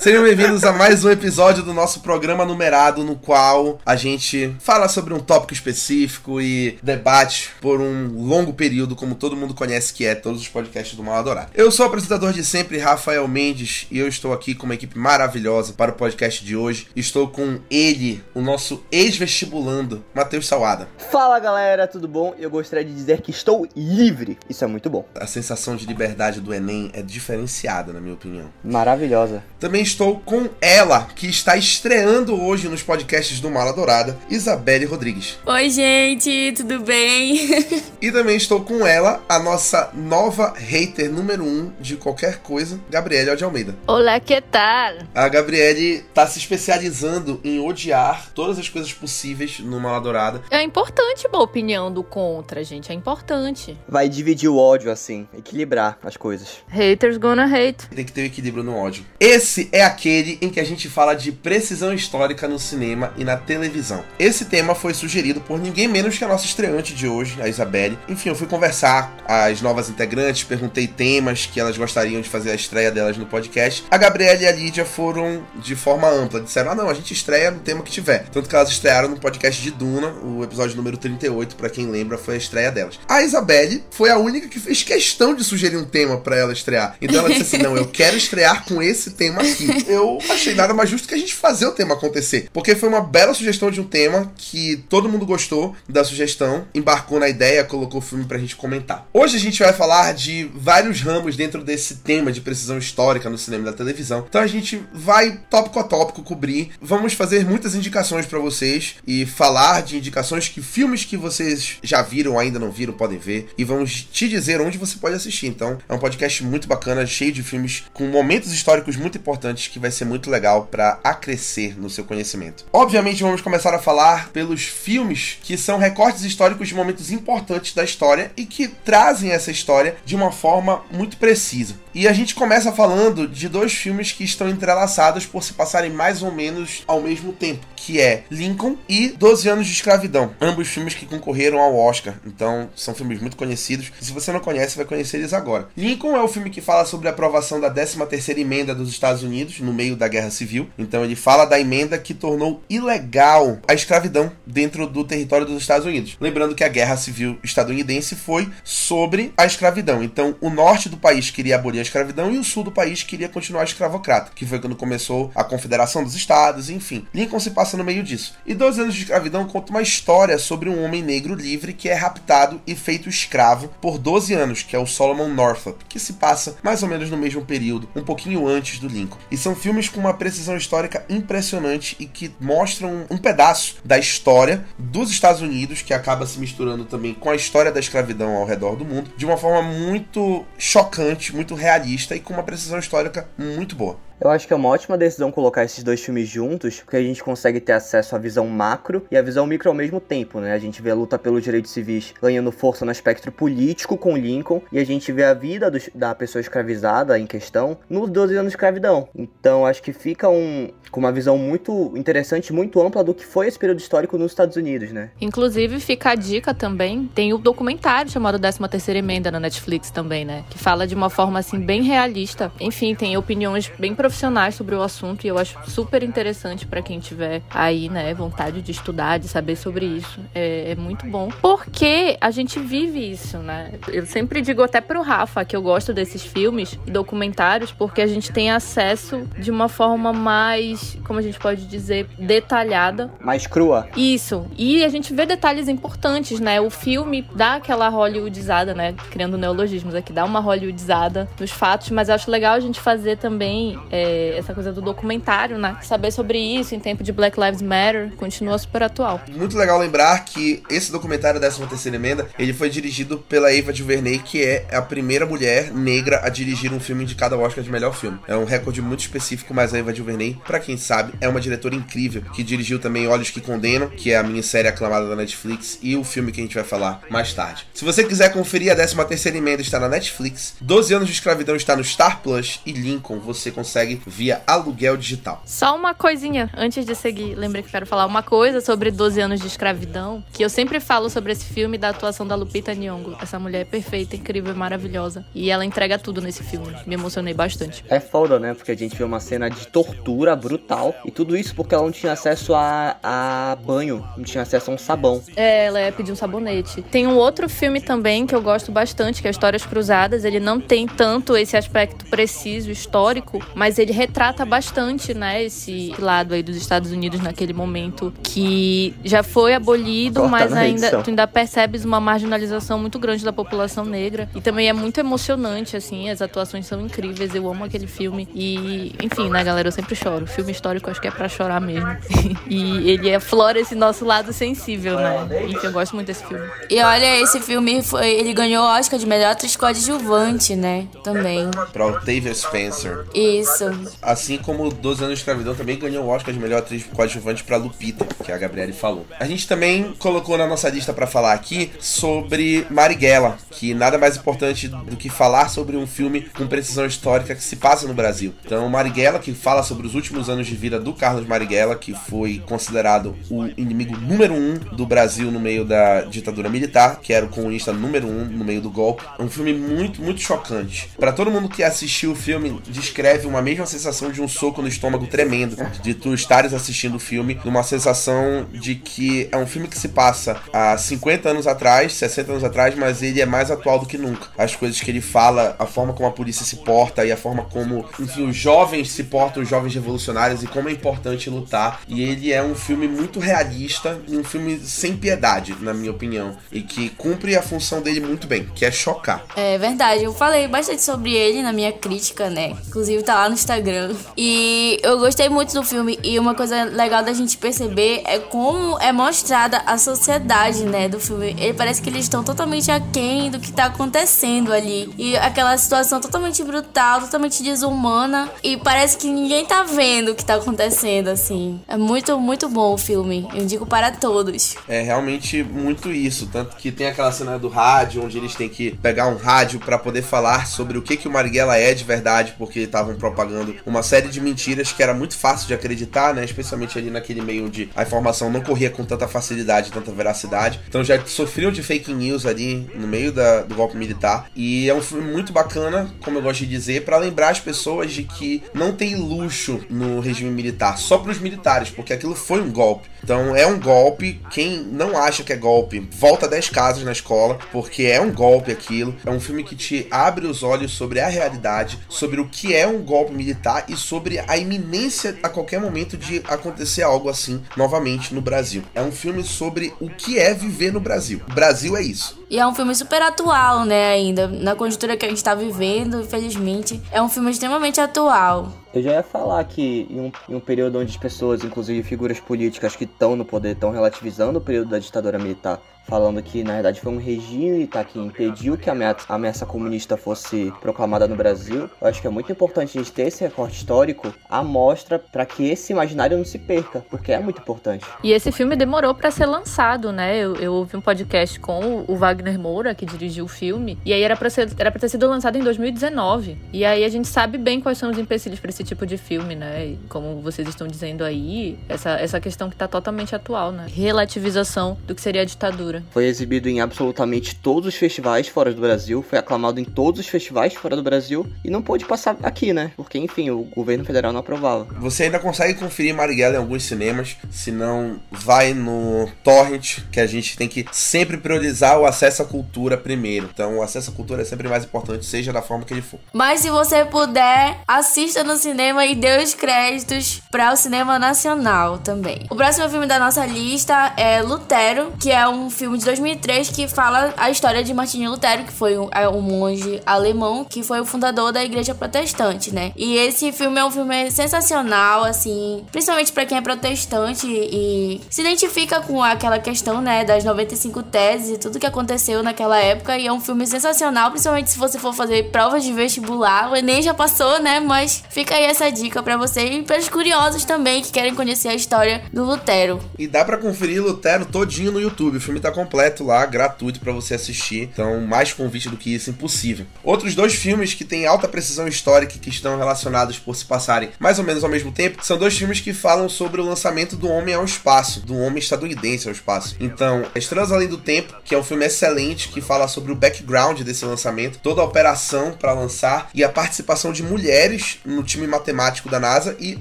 Sejam bem-vindos a mais um episódio do nosso programa numerado, no qual a gente fala sobre um tópico específico e debate por um longo período, como todo mundo conhece que é todos os podcasts do Mal Adorado. Eu sou o apresentador de sempre, Rafael Mendes, e eu estou aqui com uma equipe maravilhosa para o podcast de hoje. Estou com ele, o nosso ex-vestibulando, Matheus Salada. Fala galera, tudo bom? Eu gostaria de dizer que estou livre. Isso é muito bom. A sensação de liberdade do Enem é diferenciada, na minha opinião. Maravilhosa. Também estou com ela, que está estreando hoje nos podcasts do Mala Dourada, Isabelle Rodrigues. Oi, gente, tudo bem? e também estou com ela, a nossa nova hater número um de qualquer coisa, Gabriele de Almeida. Olá, que tal? A Gabriele está se especializando em odiar todas as coisas possíveis no Mala Dourada. É importante uma opinião do contra, gente, é importante. Vai dividir o ódio assim, equilibrar as coisas. Haters gonna hate. Tem que ter o um equilíbrio no ódio. Esse é é aquele em que a gente fala de precisão histórica no cinema e na televisão. Esse tema foi sugerido por ninguém menos que a nossa estreante de hoje, a Isabelle. Enfim, eu fui conversar as novas integrantes, perguntei temas que elas gostariam de fazer a estreia delas no podcast. A Gabriela e a Lídia foram de forma ampla, disseram: ah, não, a gente estreia no tema que tiver. Tanto que elas estrearam no podcast de Duna, o episódio número 38, para quem lembra, foi a estreia delas. A Isabelle foi a única que fez questão de sugerir um tema para ela estrear. Então ela disse assim: não, eu quero estrear com esse tema aqui eu achei nada mais justo que a gente fazer o tema acontecer. Porque foi uma bela sugestão de um tema que todo mundo gostou da sugestão, embarcou na ideia, colocou o filme pra gente comentar. Hoje a gente vai falar de vários ramos dentro desse tema de precisão histórica no cinema e da televisão. Então a gente vai tópico a tópico cobrir. Vamos fazer muitas indicações para vocês e falar de indicações que filmes que vocês já viram, ainda não viram, podem ver. E vamos te dizer onde você pode assistir. Então é um podcast muito bacana, cheio de filmes com momentos históricos muito importantes que vai ser muito legal para acrescer no seu conhecimento. Obviamente, vamos começar a falar pelos filmes que são recortes históricos de momentos importantes da história e que trazem essa história de uma forma muito precisa. E a gente começa falando de dois filmes que estão entrelaçados por se passarem mais ou menos ao mesmo tempo, que é Lincoln e 12 anos de escravidão. Ambos filmes que concorreram ao Oscar. Então, são filmes muito conhecidos. E se você não conhece, vai conhecer eles agora. Lincoln é o filme que fala sobre a aprovação da 13ª emenda dos Estados Unidos no meio da Guerra Civil. Então, ele fala da emenda que tornou ilegal a escravidão dentro do território dos Estados Unidos. Lembrando que a Guerra Civil estadunidense foi sobre a escravidão. Então, o norte do país queria abolir a escravidão e o sul do país queria continuar escravocrata, que foi quando começou a Confederação dos Estados, enfim. Lincoln se passa no meio disso. E 12 anos de escravidão conta uma história sobre um homem negro livre que é raptado e feito escravo por 12 anos, que é o Solomon Northup, que se passa mais ou menos no mesmo período, um pouquinho antes do Lincoln. E são filmes com uma precisão histórica impressionante e que mostram um pedaço da história dos Estados Unidos, que acaba se misturando também com a história da escravidão ao redor do mundo, de uma forma muito chocante, muito real realista e com uma precisão histórica muito boa. Eu acho que é uma ótima decisão colocar esses dois filmes juntos, porque a gente consegue ter acesso à visão macro e à visão micro ao mesmo tempo, né? A gente vê a luta pelos direitos civis ganhando força no espectro político com Lincoln e a gente vê a vida do, da pessoa escravizada em questão nos 12 anos de escravidão. Então acho que fica um, com uma visão muito interessante, muito ampla do que foi esse período histórico nos Estados Unidos, né? Inclusive, fica a dica também, tem o documentário chamado 13ª Emenda na Netflix também, né? Que fala de uma forma, assim, bem realista. Enfim, tem opiniões bem profissionais sobre o assunto e eu acho super interessante para quem tiver aí, né, vontade de estudar, de saber sobre isso. É, é, muito bom. Porque a gente vive isso, né? Eu sempre digo até pro Rafa que eu gosto desses filmes e documentários porque a gente tem acesso de uma forma mais, como a gente pode dizer, detalhada. Mais crua. Isso. E a gente vê detalhes importantes, né? O filme dá aquela hollywoodizada, né? Criando neologismos aqui, dá uma hollywoodizada nos fatos, mas acho legal a gente fazer também. É, essa coisa do documentário, né? Saber sobre isso em tempo de Black Lives Matter continua super atual. Muito legal lembrar que esse documentário da 13 emenda, ele foi dirigido pela Eva DuVernay, que é a primeira mulher negra a dirigir um filme indicado ao Oscar de melhor filme. É um recorde muito específico, mas a Eva DuVernay, para quem sabe, é uma diretora incrível, que dirigiu também Olhos que Condenam, que é a minissérie aclamada da Netflix, e o filme que a gente vai falar mais tarde. Se você quiser conferir a 13 emenda, está na Netflix, 12 anos de escravidão está no Star Plus, e Lincoln você consegue via aluguel digital. Só uma coisinha antes de seguir, lembrei que eu quero falar uma coisa sobre 12 anos de escravidão, que eu sempre falo sobre esse filme da atuação da Lupita Nyong'o. Essa mulher é perfeita, incrível, maravilhosa e ela entrega tudo nesse filme. Me emocionei bastante. É foda, né? Porque a gente vê uma cena de tortura brutal e tudo isso porque ela não tinha acesso a, a banho, não tinha acesso a um sabão. É, ela ia pedir um sabonete. Tem um outro filme também que eu gosto bastante, que é Histórias Cruzadas. Ele não tem tanto esse aspecto preciso, histórico, mas ele retrata bastante, né, esse lado aí dos Estados Unidos naquele momento que já foi abolido, Corta mas ainda edição. tu ainda percebes uma marginalização muito grande da população negra e também é muito emocionante assim, as atuações são incríveis, eu amo aquele filme e, enfim, né, galera, eu sempre choro. Filme histórico acho que é pra chorar mesmo. e ele aflora esse nosso lado sensível, né? Enfim, eu gosto muito desse filme. E olha, esse filme foi. Ele ganhou o Oscar de melhor atriz coadjuvante, né? Também. Pra Octavia Spencer. Isso. Assim como 12 anos de escravidão também ganhou o Oscar de melhor atriz coadjuvante pra Lupita, que a Gabriele falou. A gente também colocou na nossa lista pra falar aqui sobre Marighella, que nada mais importante do que falar sobre um filme com precisão histórica que se passa no Brasil. Então, Marighella, que fala sobre os últimos anos de vida do Carlos Marighella, que foi considerado o inimigo número um do Brasil no meio da ditadura militar, que era o comunista número um no meio do golpe. É um filme muito, muito chocante. Pra todo mundo que assistiu o filme, descreve uma mesma sensação de um soco no estômago tremendo, de tu estares assistindo o filme, numa sensação de que é um filme que se passa há 50 anos atrás, 60 anos atrás, mas ele é mais atual do que nunca. As coisas que ele fala, a forma como a polícia se porta e a forma como, enfim, os jovens se portam, os jovens revolucionários e como é importante lutar. E ele é um filme muito realista e um filme sem piedade, na minha opinião, e que cumpre a função dele muito bem, que é chocar. É verdade, eu falei bastante sobre ele na minha crítica, né? Inclusive tá lá no Instagram. E eu gostei muito do filme. E uma coisa legal da gente perceber é como é mostrada a sociedade, né? Do filme. Ele parece que eles estão totalmente aquém do que tá acontecendo ali. E aquela situação totalmente brutal, totalmente desumana. E parece que ninguém tá vendo o que tá acontecendo, assim. É muito, muito bom o filme. Eu indico para todos. É realmente muito isso. Tanto que tem aquela cena do rádio, onde eles têm que pegar um rádio pra poder falar sobre o que, que o Marighella é de verdade, porque estavam propagando uma série de mentiras que era muito fácil de acreditar, né? Especialmente ali naquele meio onde a informação não corria com tanta facilidade, tanta veracidade. Então já sofriam de fake news ali no meio da- do golpe militar. E é um filme muito bacana, como eu gosto de dizer, pra lembrar as pessoas de que não tem luxo no regime militar, só pros militares, porque aquilo foi um golpe. Então é um golpe. Quem não acha que é golpe, volta 10 casas na escola, porque é um golpe aquilo. É um filme que te abre os olhos sobre a realidade, sobre o que é um golpe militar e sobre a iminência a qualquer momento de acontecer algo assim novamente no Brasil. É um filme sobre o que é viver no Brasil. O Brasil é isso. E é um filme super atual, né, ainda. Na conjuntura que a gente tá vivendo, infelizmente. É um filme extremamente atual. Eu já ia falar que em um, em um período onde as pessoas, inclusive figuras políticas que estão no poder, estão relativizando o período da ditadura militar, falando que na verdade foi um regime tá, que impediu que a ameaça, a ameaça comunista fosse proclamada no Brasil. Eu acho que é muito importante a gente ter esse recorte histórico à mostra para que esse imaginário não se perca, porque é muito importante. E esse filme demorou pra ser lançado, né? Eu, eu ouvi um podcast com o Wagner Moura, que dirigiu o filme, e aí era pra, ser, era pra ter sido lançado em 2019. E aí a gente sabe bem quais são os empecilhos pra esse tipo de filme, né? E como vocês estão dizendo aí, essa, essa questão que tá totalmente atual, né? Relativização do que seria a ditadura. Foi exibido em absolutamente todos os festivais fora do Brasil, foi aclamado em todos os festivais fora do Brasil e não pôde passar aqui, né? Porque, enfim, o governo federal não aprovava. Você ainda consegue conferir Marighella em alguns cinemas, se não vai no Torrent, que a gente tem que sempre priorizar o acesso à cultura primeiro. Então, o acesso à cultura é sempre mais importante, seja da forma que ele for. Mas se você puder, assista no cinema e dê os créditos para o cinema nacional também. O próximo filme da nossa lista é Lutero, que é um filme de 2003 que fala a história de Martinho Lutero, que foi um, é um monge alemão que foi o fundador da igreja protestante, né? E esse filme é um filme sensacional, assim, principalmente para quem é protestante e se identifica com aquela questão, né, das 95 teses e tudo que aconteceu naquela época e é um filme sensacional, principalmente se você for fazer provas de vestibular. O Enem já passou, né? Mas fica aí essa dica para você e para os curiosos também que querem conhecer a história do Lutero. E dá para conferir Lutero todinho no YouTube. O filme tá completo lá, gratuito para você assistir. Então, mais convite do que isso impossível. Outros dois filmes que têm alta precisão histórica e que estão relacionados por se passarem mais ou menos ao mesmo tempo, são dois filmes que falam sobre o lançamento do homem ao espaço, do homem estadunidense ao espaço. Então, Estrelas Além do Tempo, que é um filme excelente que fala sobre o background desse lançamento, toda a operação para lançar e a participação de mulheres no time matemático da NASA e,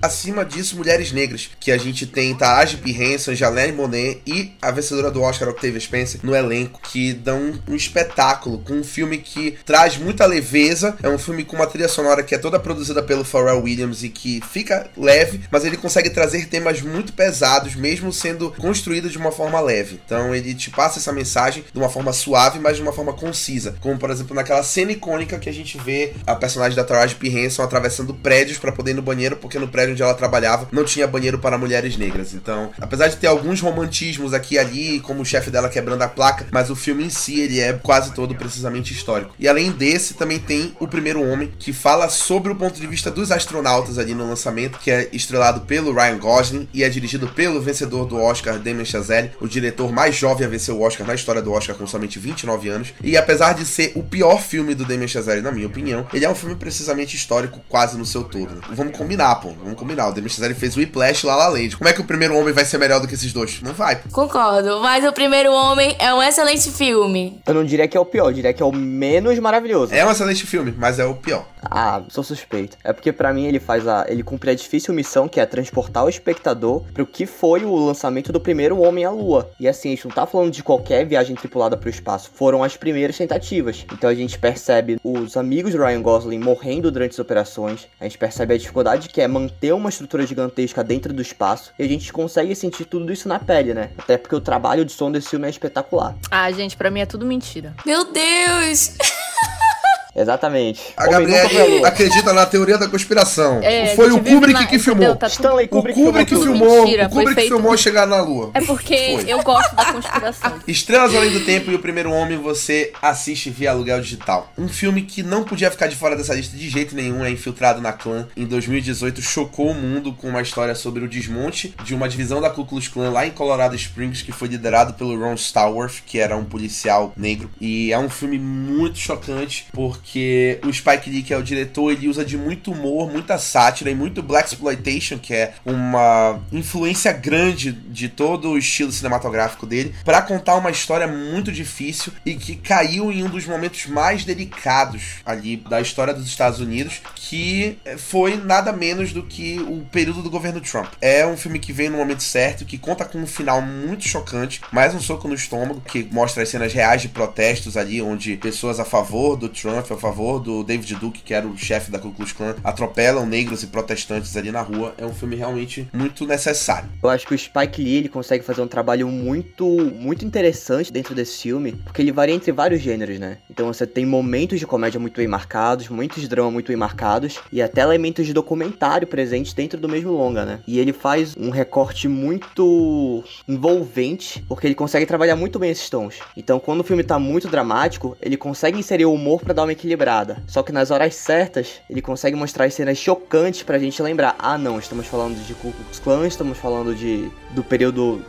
acima disso, mulheres negras, que a gente tem Taraji P. Henson, Jalene Monet e a vencedora do Oscar, Octavia Spencer, no elenco, que dão um espetáculo com um filme que traz muita leveza. É um filme com uma trilha sonora que é toda produzida pelo Pharrell Williams e que fica leve, mas ele consegue trazer temas muito pesados, mesmo sendo construído de uma forma leve. Então ele te passa essa mensagem de uma forma suave, mas de uma forma concisa. Como, por exemplo, naquela cena icônica que a gente vê a personagem da Taraji P. Henson atravessando prédios para poder ir no banheiro, porque no prédio onde ela trabalhava não tinha banheiro para mulheres negras. Então, apesar de ter alguns romantismos aqui e ali, como o chefe dela quebrando a placa, mas o filme em si ele é quase todo precisamente histórico. E além desse, também tem O Primeiro Homem, que fala sobre o ponto de vista dos astronautas ali no lançamento, que é estrelado pelo Ryan Gosling e é dirigido pelo vencedor do Oscar, Damien Chazelle, o diretor mais jovem a vencer o Oscar na história do Oscar com somente 29 anos. E apesar de ser o pior filme do Damien Chazelle, na minha opinião, ele é um filme precisamente histórico quase no seu todo. Né? Vamos combinar, pô. Vamos combinar. O Damien Chazelle fez o Whiplash lá La Land. Como é que o Primeiro Homem vai ser melhor do que esses dois? Não vai. Concordo, mas O Primeiro Homem é um excelente filme. Eu não diria que é o pior, eu diria que é o menos maravilhoso. É um excelente filme, mas é o pior. Ah, sou suspeito. É porque para mim ele faz a. ele cumpre a difícil missão que é transportar o espectador pro que foi o lançamento do primeiro Homem à Lua. E assim, a gente não tá falando de qualquer viagem tripulada pro espaço, foram as primeiras tentativas. Então a gente percebe os amigos do Ryan Gosling morrendo durante as operações, a gente percebe a dificuldade que é manter uma estrutura gigantesca dentro do espaço, e a gente consegue sentir tudo isso na pele, né? Até porque o trabalho de som desse filme é espetacular. Ah, gente, para mim é tudo mentira. Meu Deus! Exatamente. A Gabriela acredita na teoria da conspiração. É, foi o Kubrick que filmou. Tá Stanley Kubrick, o Kubrick filmou. filmou Mentira, o Kubrick feito... filmou chegar na Lua. É porque foi. eu gosto da conspiração. Estrelas Além do Tempo e O Primeiro Homem você assiste via aluguel digital. Um filme que não podia ficar de fora dessa lista de jeito nenhum é Infiltrado na Clã. Em 2018 chocou o mundo com uma história sobre o desmonte de uma divisão da Ku Klux Klan lá em Colorado Springs que foi liderado pelo Ron Stallworth, que era um policial negro. E é um filme muito chocante porque porque o Spike Lee, que é o diretor, ele usa de muito humor, muita sátira e muito black exploitation, que é uma influência grande de todo o estilo cinematográfico dele, para contar uma história muito difícil e que caiu em um dos momentos mais delicados ali da história dos Estados Unidos, que foi nada menos do que o período do governo Trump. É um filme que vem no momento certo, que conta com um final muito chocante, mais um soco no estômago, que mostra as cenas reais de protestos ali, onde pessoas a favor do Trump, favor do David Duke, que era o chefe da Ku Klux Klan, atropelam negros e protestantes ali na rua. É um filme realmente muito necessário. Eu acho que o Spike Lee ele consegue fazer um trabalho muito, muito interessante dentro desse filme, porque ele varia entre vários gêneros, né? Então você tem momentos de comédia muito bem marcados, de drama muito bem marcados e até elementos de documentário presentes dentro do mesmo longa, né? E ele faz um recorte muito envolvente, porque ele consegue trabalhar muito bem esses tons. Então, quando o filme tá muito dramático, ele consegue inserir o humor para dar uma equilibrada. Só que nas horas certas, ele consegue mostrar as cenas chocantes pra gente lembrar: ah, não, estamos falando de Ku Klux Klan, estamos falando de do período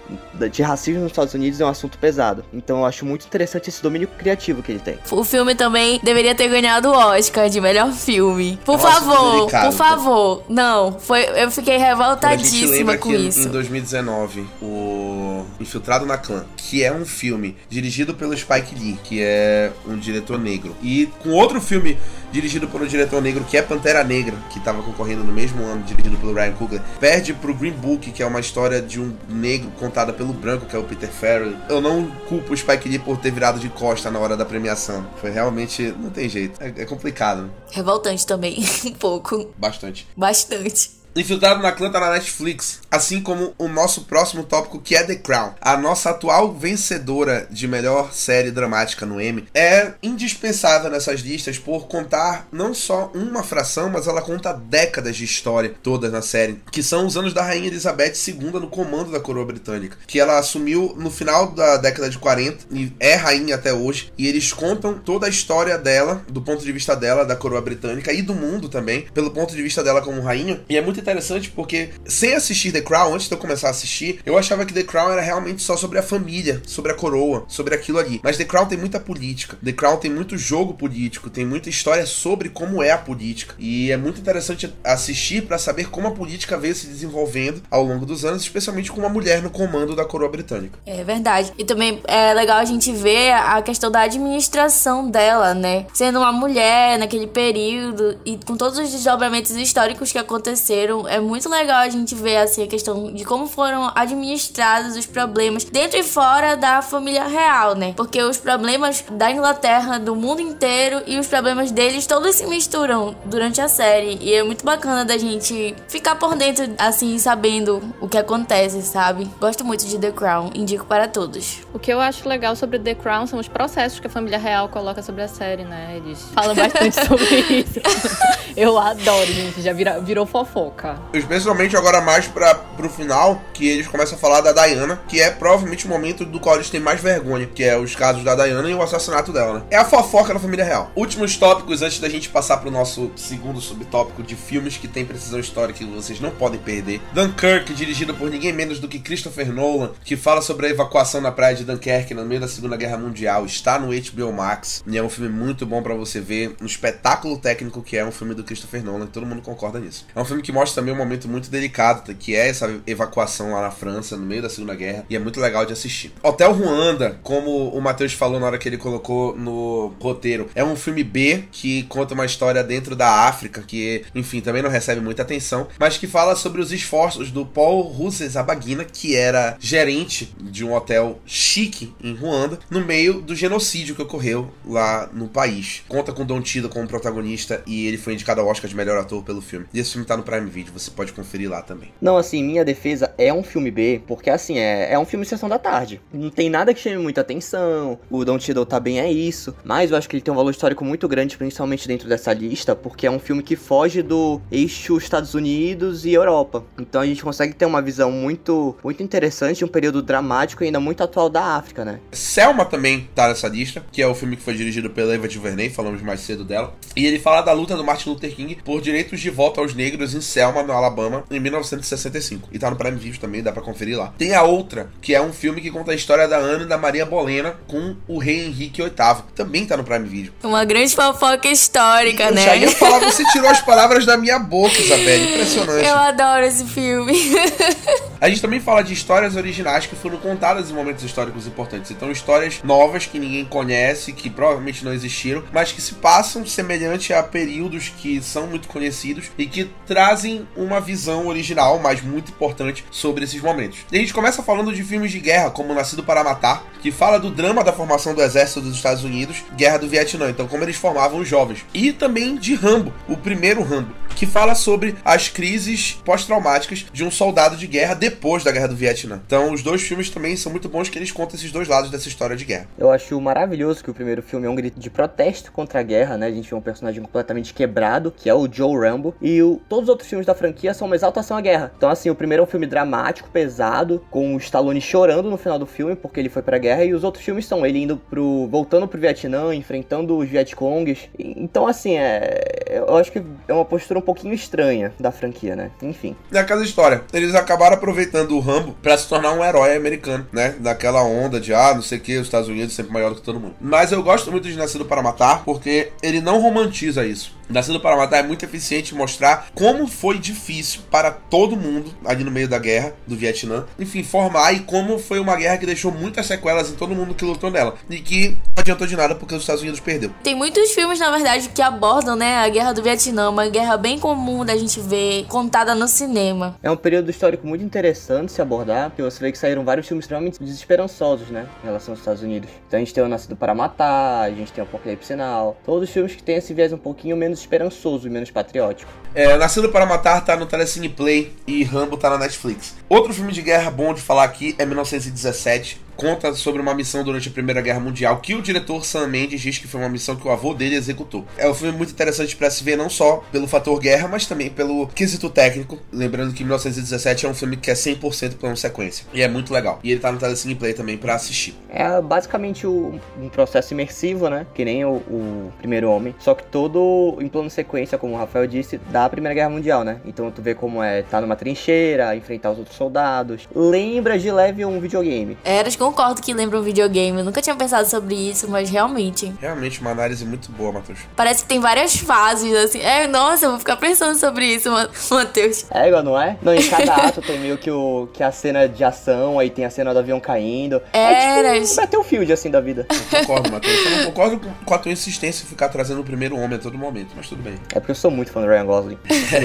de racismo nos Estados Unidos, é um assunto pesado. Então eu acho muito interessante esse domínio criativo que ele tem. O filme também deveria ter ganhado o Oscar de melhor filme. Por Nossa, favor, por favor. Não, foi, eu fiquei revoltadíssima com isso. Em 2019, o Infiltrado na Clã, que é um filme dirigido pelo Spike Lee, que é um diretor negro, e com outro filme dirigido por um diretor negro que é Pantera Negra, que estava concorrendo no mesmo ano, dirigido pelo Ryan Coogler, perde pro Green Book, que é uma história de um negro contada pelo branco, que é o Peter Farrell. Eu não culpo o Spike Lee por ter virado de costa na hora da premiação. Foi realmente. Não tem jeito. É, é complicado. Revoltante também, um pouco. Bastante. Bastante. Infiltrado na Clã tá na Netflix, assim como o nosso próximo tópico que é The Crown. A nossa atual vencedora de melhor série dramática no Emmy é indispensável nessas listas por contar não só uma fração, mas ela conta décadas de história toda na série, que são os anos da Rainha Elizabeth II no comando da coroa britânica, que ela assumiu no final da década de 40 e é rainha até hoje, e eles contam toda a história dela, do ponto de vista dela, da coroa britânica e do mundo também, pelo ponto de vista dela como rainha. E é muito interessante porque, sem assistir The Crown, antes de eu começar a assistir, eu achava que The Crown era realmente só sobre a família, sobre a coroa, sobre aquilo ali. Mas The Crown tem muita política, The Crown tem muito jogo político, tem muita história sobre como é a política. E é muito interessante assistir para saber como a política veio se desenvolvendo ao longo dos anos, especialmente com uma mulher no comando da coroa britânica. É verdade. E também é legal a gente ver a questão da administração dela, né? Sendo uma mulher naquele período e com todos os desdobramentos históricos que aconteceram, é muito legal a gente ver assim a questão de como foram administrados os problemas dentro e fora da família real, né? Porque os problemas da Inglaterra, do mundo inteiro e os problemas deles todos se misturam durante a série e é muito bacana da gente ficar por dentro assim, sabendo o que acontece, sabe? Gosto muito de The Crown, indico para todos. O que eu acho legal sobre The Crown são os processos que a família real coloca sobre a série, né? Eles falam bastante sobre isso. eu adoro, gente, já vira, virou fofoca. Especialmente agora mais para pro final, que eles começam a falar da Diana, que é provavelmente o momento do qual eles têm mais vergonha, que é os casos da Diana e o assassinato dela, né? É a fofoca da família real. Últimos tópicos antes da gente passar pro nosso segundo subtópico de filmes que tem precisão histórica e vocês não podem perder. Dunkirk, dirigido por ninguém menos do que Christopher Nolan, que fala sobre a evacuação na praia de Dunkerque no meio da Segunda Guerra Mundial, está no HBO Max e é um filme muito bom para você ver, um espetáculo técnico que é um filme do Christopher Nolan, todo mundo concorda nisso. É um filme que mostra também um momento muito delicado, que é essa evacuação lá na França, no meio da Segunda Guerra, e é muito legal de assistir. Hotel Ruanda, como o Matheus falou na hora que ele colocou no roteiro, é um filme B que conta uma história dentro da África, que, enfim, também não recebe muita atenção, mas que fala sobre os esforços do Paul Rusesabagina, que era gerente de um hotel chique em Ruanda, no meio do genocídio que ocorreu lá no país. Conta com Don Tido como protagonista e ele foi indicado ao Oscar de melhor ator pelo filme. E esse filme tá no Prime Video, você pode conferir lá também. Não, assim, minha defesa é um filme B, porque assim, é, é um filme de sessão da tarde. Não tem nada que chame muita atenção, o Don Tiddle tá bem é isso, mas eu acho que ele tem um valor histórico muito grande, principalmente dentro dessa lista, porque é um filme que foge do eixo Estados Unidos e Europa. Então a gente consegue ter uma visão muito, muito interessante de um período dramático e ainda muito atual da África, né? Selma também tá nessa lista, que é o filme que foi dirigido pela Eva DuVernay, falamos mais cedo dela. E ele fala da luta do Martin Luther King por direitos de voto aos negros em Selma, no Alabama, em 1965. E tá no Prime Video também, dá pra conferir lá. Tem a outra, que é um filme que conta a história da Ana e da Maria Bolena com o rei Henrique VIII. Também tá no Prime Video. Uma grande fofoca histórica, eu né? Já ia falar, você tirou as palavras da minha boca, Isabelle. Impressionante. Eu adoro esse filme. A gente também fala de histórias originais que foram contadas em momentos históricos importantes. Então, histórias novas que ninguém conhece, que provavelmente não existiram, mas que se passam semelhante a períodos que são muito conhecidos e que trazem uma visão original, mas muito importante, sobre esses momentos. E a gente começa falando de filmes de guerra, como Nascido para Matar, que fala do drama da formação do exército dos Estados Unidos, Guerra do Vietnã, então como eles formavam os jovens. E também de Rambo, o primeiro Rambo, que fala sobre as crises pós-traumáticas de um soldado de guerra depois da Guerra do Vietnã. Então, os dois filmes também são muito bons que eles contam esses dois lados dessa história de guerra. Eu acho maravilhoso que o primeiro filme é um grito de protesto contra a guerra, né? A gente vê um personagem completamente quebrado, que é o Joe Rambo, e o, todos os outros filmes da franquia são uma exaltação à guerra. Então, assim, o primeiro é um filme dramático, pesado, com o Stallone chorando no final do filme porque ele foi pra guerra, e os outros filmes são ele indo pro. voltando pro Vietnã, enfrentando os Vietcongs. Então, assim, é. Eu acho que é uma postura um pouquinho estranha da franquia, né? Enfim. É aquela história. Eles acabaram aproveitando o Rambo para se tornar um herói americano, né? Daquela onda de, ah, não sei o que, os Estados Unidos sempre maior do que todo mundo. Mas eu gosto muito de Nascido para Matar porque ele não romantiza isso. Nascido para Matar é muito eficiente em mostrar como foi difícil para todo mundo ali no meio da guerra do Vietnã, enfim, formar e como foi uma guerra que deixou muitas sequelas em todo mundo que lutou nela e que não adiantou de nada porque os Estados Unidos perdeu. Tem muitos filmes, na verdade, que abordam, né, a Guerra do Vietnã, uma guerra bem comum da gente ver contada no cinema. É um período histórico muito interessante de se abordar, porque você vê que saíram vários filmes extremamente desesperançosos, né, em relação aos Estados Unidos. Então a gente tem o Nascido para Matar, a gente tem o Apocalipse Sinal, todos os filmes que têm esse viés um pouquinho menos esperançoso e menos patriótico. É, Nascido para Matar tá no Telecine Play e Rambo tá na Netflix. Outro filme de guerra bom de falar aqui é 1917 conta sobre uma missão durante a Primeira Guerra Mundial que o diretor Sam Mendes diz que foi uma missão que o avô dele executou. É um filme muito interessante para se ver não só pelo fator guerra, mas também pelo quesito técnico. Lembrando que 1917 é um filme que é 100% plano sequência. E é muito legal. E ele tá no Telecine Play também para assistir. É basicamente o, um processo imersivo, né? Que nem o, o, Primeiro Homem. Só que todo em plano sequência, como o Rafael disse, da Primeira Guerra Mundial, né? Então tu vê como é tá numa trincheira, enfrentar os outros soldados. Lembra de leve um videogame. Era com concordo que lembra um videogame. Eu nunca tinha pensado sobre isso, mas realmente. Realmente, uma análise muito boa, Matheus. Parece que tem várias fases, assim. É, nossa, eu vou ficar pensando sobre isso, Matheus. É igual, não é? Não, em cada ato tem meio que, o, que a cena de ação, aí tem a cena do avião caindo. É, é tipo um Battlefield, assim, da vida. Eu concordo, Matheus. Eu não concordo com a tua insistência em ficar trazendo o primeiro homem a todo momento, mas tudo bem. É porque eu sou muito fã do Ryan Gosling.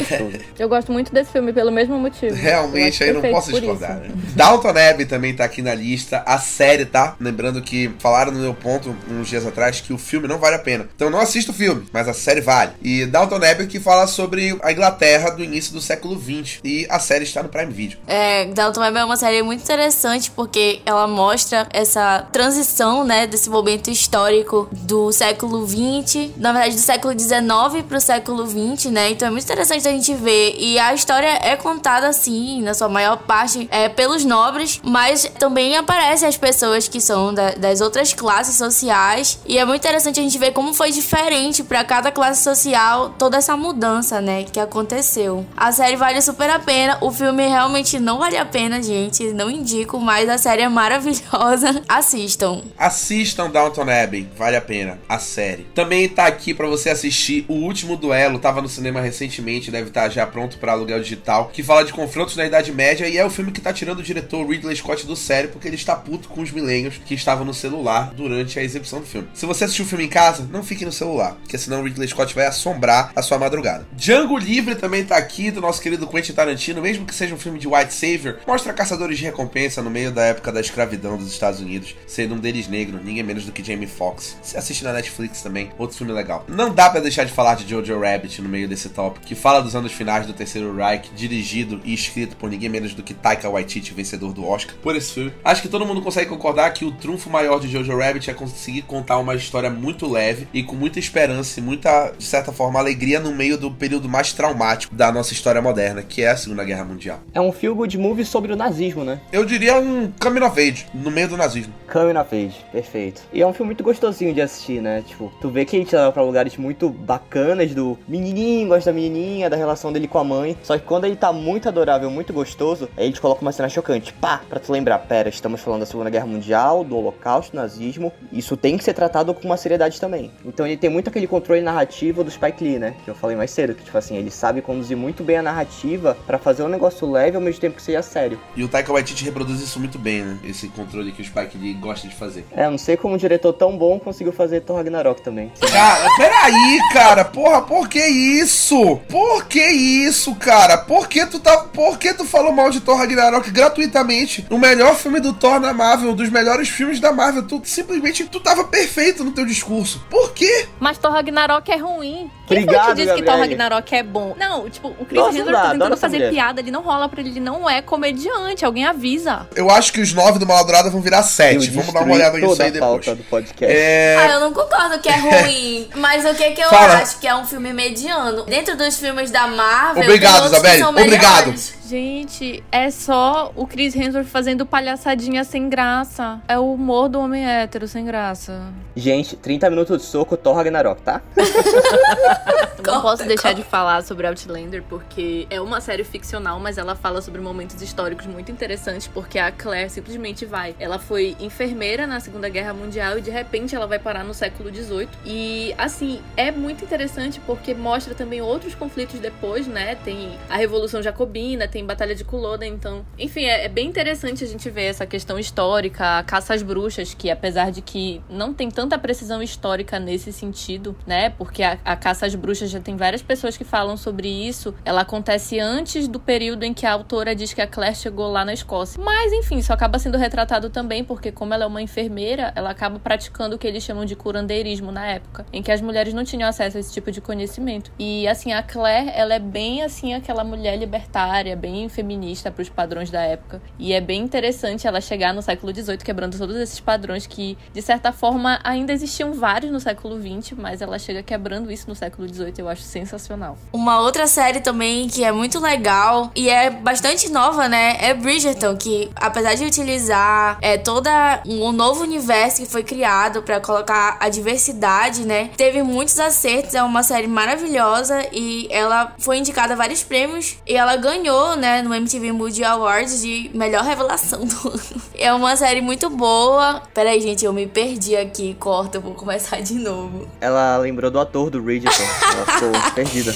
eu gosto muito desse filme pelo mesmo motivo. Realmente, aí não posso discordar, né? Dalton Abbey também tá aqui na lista. A série, tá? Lembrando que falaram no meu ponto uns dias atrás que o filme não vale a pena. Então não assista o filme, mas a série vale. E Dalton Abbey que fala sobre a Inglaterra do início do século XX. E a série está no Prime Video. É, Dalton Abbey é uma série muito interessante porque ela mostra essa transição, né, desse momento histórico do século XX, na verdade do século XIX para o século XX, né? Então é muito interessante a gente ver. E a história é contada assim, na sua maior parte, é pelos nobres, mas também aparece as pessoas que são da, das outras classes sociais. E é muito interessante a gente ver como foi diferente para cada classe social toda essa mudança, né, que aconteceu. A série vale super a pena. O filme realmente não vale a pena, gente. Não indico, mas a série é maravilhosa. Assistam. Assistam Downton Abbey, vale a pena. A série. Também tá aqui para você assistir O Último Duelo. Tava no cinema recentemente, deve estar tá já pronto para aluguel digital. Que fala de confrontos na Idade Média e é o filme que tá tirando o diretor Ridley Scott do sério porque ele está puto com os milênios que estavam no celular durante a exibição do filme. Se você assistiu o filme em casa, não fique no celular, porque senão o Ridley Scott vai assombrar a sua madrugada. Django Livre também tá aqui, do nosso querido Quentin Tarantino, mesmo que seja um filme de White Savior, mostra caçadores de recompensa no meio da época da escravidão dos Estados Unidos, sendo um deles negro, ninguém menos do que Jamie Foxx. Se assiste na Netflix também, outro filme legal. Não dá para deixar de falar de Jojo Rabbit no meio desse top, que fala dos anos finais do Terceiro Reich, dirigido e escrito por ninguém menos do que Taika Waititi, vencedor do Oscar, por esse filme. Acho que todo mundo consegue concordar que o trunfo maior de Jojo Rabbit é conseguir contar uma história muito leve e com muita esperança e muita, de certa forma, alegria no meio do período mais traumático da nossa história moderna, que é a Segunda Guerra Mundial. É um feel good movie sobre o nazismo, né? Eu diria um coming of age, no meio do nazismo. Coming of age, perfeito. E é um filme muito gostosinho de assistir, né? Tipo, tu vê que ele te leva pra lugares muito bacanas do menininho, gosta da menininha, da relação dele com a mãe. Só que quando ele tá muito adorável, muito gostoso, aí ele te coloca uma cena chocante. Pá! Pra tu lembrar, pera, estamos falando da Segunda Guerra Mundial, do Holocausto, nazismo. Isso tem que ser tratado com uma seriedade também. Então ele tem muito aquele controle narrativo do Spike Lee, né? Que eu falei mais cedo, que tipo assim, ele sabe conduzir muito bem a narrativa para fazer um negócio leve ao mesmo tempo que seja sério. E o Taika Waititi reproduz isso muito bem, né? Esse controle que o Spike Lee gosta de fazer. É, não sei como um diretor tão bom conseguiu fazer Thor Ragnarok também. Cara, peraí, cara, porra, por que isso? Por que isso, cara? Por que tu tá, por que tu falou mal de Thor Ragnarok gratuitamente? O melhor filme do Thor na Marvel, um dos melhores filmes da Marvel, tu simplesmente tu tava perfeito no teu discurso. Por quê? Mas Thor Ragnarok é ruim. Quem Obrigado, foi que disse que Thor Ragnarok é bom? Não, tipo, o Chris Nossa, Hemsworth tá tentando fazer mulher. piada, ele não rola pra ele, ele não é comediante, alguém avisa. Eu acho que os nove do Maladourada vão virar Eu sete. Vamos dar uma olhada nisso aí depois. do podcast. É. Ah, eu não concordo que é ruim. mas o que que eu Fala. acho que é um filme mediano? Dentro dos filmes da Marvel, Obrigado, tem outros que Isabelle. são Obrigado. Gente, é só o Chris Hemsworth fazendo palhaçadinha sem graça. É o humor do homem hétero sem graça. Gente, 30 minutos de soco, Thor Ragnarok, tá? Não posso deixar de falar sobre Outlander, porque é uma série ficcional, mas ela fala sobre momentos históricos muito interessantes, porque a Claire simplesmente vai. Ela foi enfermeira na Segunda Guerra Mundial e de repente ela vai parar no século XVIII. E assim, é muito interessante porque mostra também outros conflitos depois, né? Tem a Revolução Jacobina, tem Batalha de Culloden, então. Enfim, é, é bem interessante a gente ver essa questão histórica, a caça às bruxas, que apesar de que não tem tanta precisão histórica nesse sentido, né? Porque a, a caça às bruxas já tem várias pessoas que falam sobre isso. Ela acontece antes do período em que a autora diz que a Claire chegou lá na Escócia. Mas, enfim, isso acaba sendo retratado também porque, como ela é uma enfermeira, ela acaba praticando o que eles chamam de curandeirismo na época, em que as mulheres não tinham acesso a esse tipo de conhecimento. E, assim, a Claire, ela é bem, assim, aquela mulher libertária, bem feminista para os padrões da época. E é bem interessante ela chegar no século XVIII quebrando todos esses padrões que, de certa forma, ainda existiam vários no século XX, mas ela chega quebrando isso no século XVIII. Eu acho sensacional. Uma outra série também que é muito legal e é bastante nova, né? É Bridgerton, que apesar de utilizar é, toda um novo universo que foi criado para colocar a diversidade, né? Teve muitos acertos, é uma série maravilhosa e ela foi indicada a vários prêmios e ela ganhou, né, no MTV Movie Awards de melhor revelação do ano. É uma série muito boa. Peraí, gente, eu me perdi aqui, corta, eu vou começar de novo. Ela lembrou do ator do Bridgerton. Ela ficou perdida.